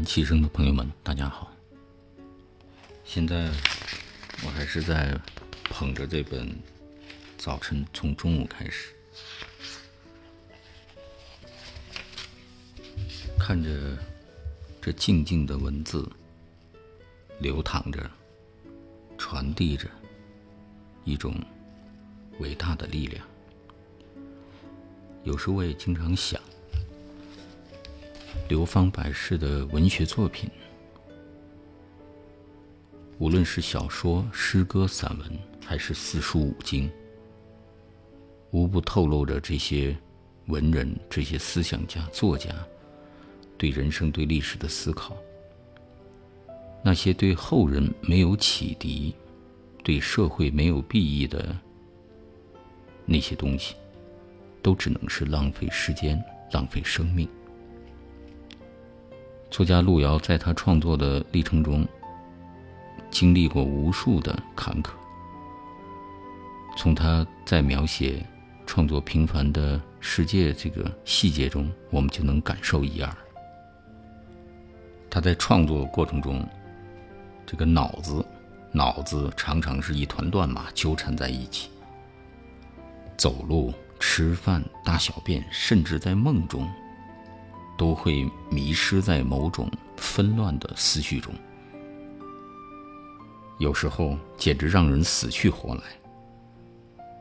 闻齐声的朋友们，大家好。现在我还是在捧着这本《早晨从中午开始》，看着这静静的文字流淌着，传递着一种伟大的力量。有时我也经常想。流芳百世的文学作品，无论是小说、诗歌、散文，还是四书五经，无不透露着这些文人、这些思想家、作家对人生、对历史的思考。那些对后人没有启迪、对社会没有裨益的那些东西，都只能是浪费时间、浪费生命。作家路遥在他创作的历程中，经历过无数的坎坷。从他在描写创作平凡的世界这个细节中，我们就能感受一二。他在创作过程中，这个脑子，脑子常常是一团乱麻，纠缠在一起。走路、吃饭、大小便，甚至在梦中。都会迷失在某种纷乱的思绪中，有时候简直让人死去活来。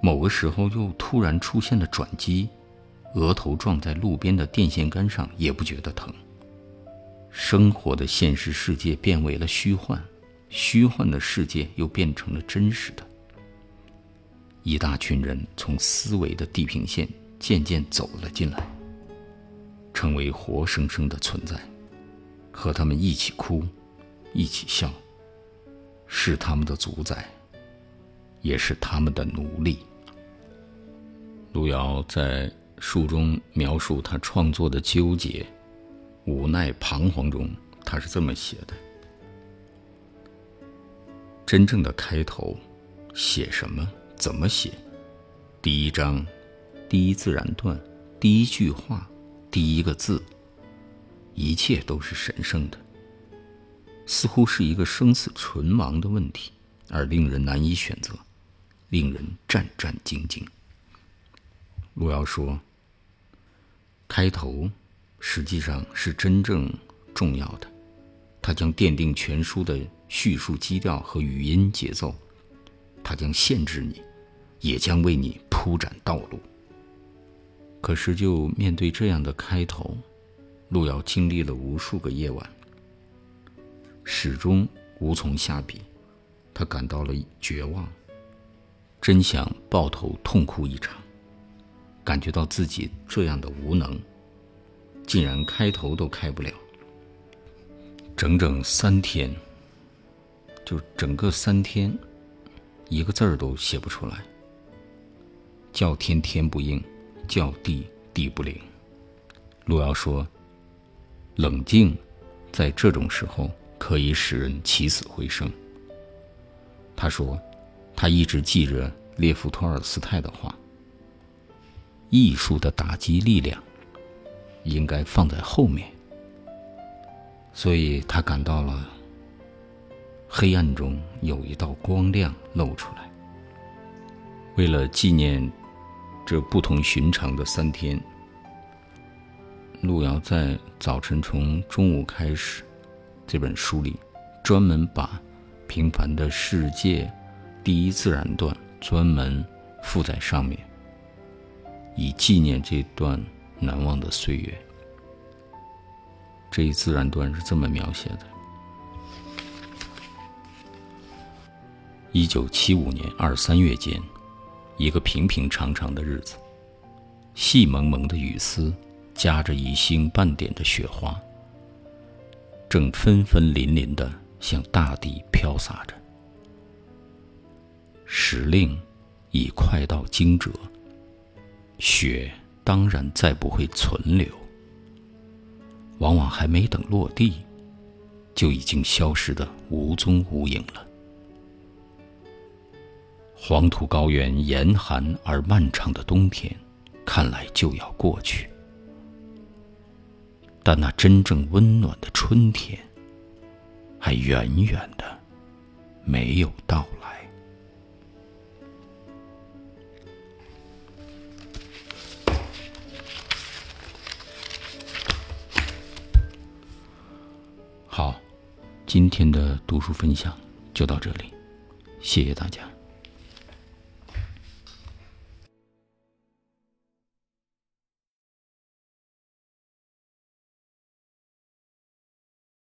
某个时候又突然出现了转机，额头撞在路边的电线杆上也不觉得疼。生活的现实世界变为了虚幻，虚幻的世界又变成了真实的。一大群人从思维的地平线渐渐走了进来。成为活生生的存在，和他们一起哭，一起笑，是他们的主宰，也是他们的奴隶。路遥在书中描述他创作的纠结、无奈、彷徨中，他是这么写的：真正的开头，写什么？怎么写？第一章，第一自然段，第一句话。第一个字，一切都是神圣的，似乎是一个生死存亡的问题，而令人难以选择，令人战战兢兢。路遥说：“开头实际上是真正重要的，它将奠定全书的叙述基调和语音节奏，它将限制你，也将为你铺展道路。”可是，就面对这样的开头，路遥经历了无数个夜晚，始终无从下笔。他感到了绝望，真想抱头痛哭一场，感觉到自己这样的无能，竟然开头都开不了。整整三天，就整个三天，一个字儿都写不出来，叫天天不应。叫地地不灵。路遥说：“冷静，在这种时候可以使人起死回生。”他说：“他一直记着列夫·托尔斯泰的话：艺术的打击力量应该放在后面。”所以他感到了黑暗中有一道光亮露出来。为了纪念。这不同寻常的三天，路遥在早晨从中午开始这本书里，专门把平凡的世界第一自然段专门附在上面，以纪念这段难忘的岁月。这一自然段是这么描写的：一九七五年二三月间。一个平平常常的日子，细蒙蒙的雨丝夹着一星半点的雪花，正纷纷淋淋的向大地飘洒着。时令已快到惊蛰，雪当然再不会存留，往往还没等落地，就已经消失的无踪无影了。黄土高原严寒而漫长的冬天，看来就要过去。但那真正温暖的春天，还远远的没有到来。好，今天的读书分享就到这里，谢谢大家。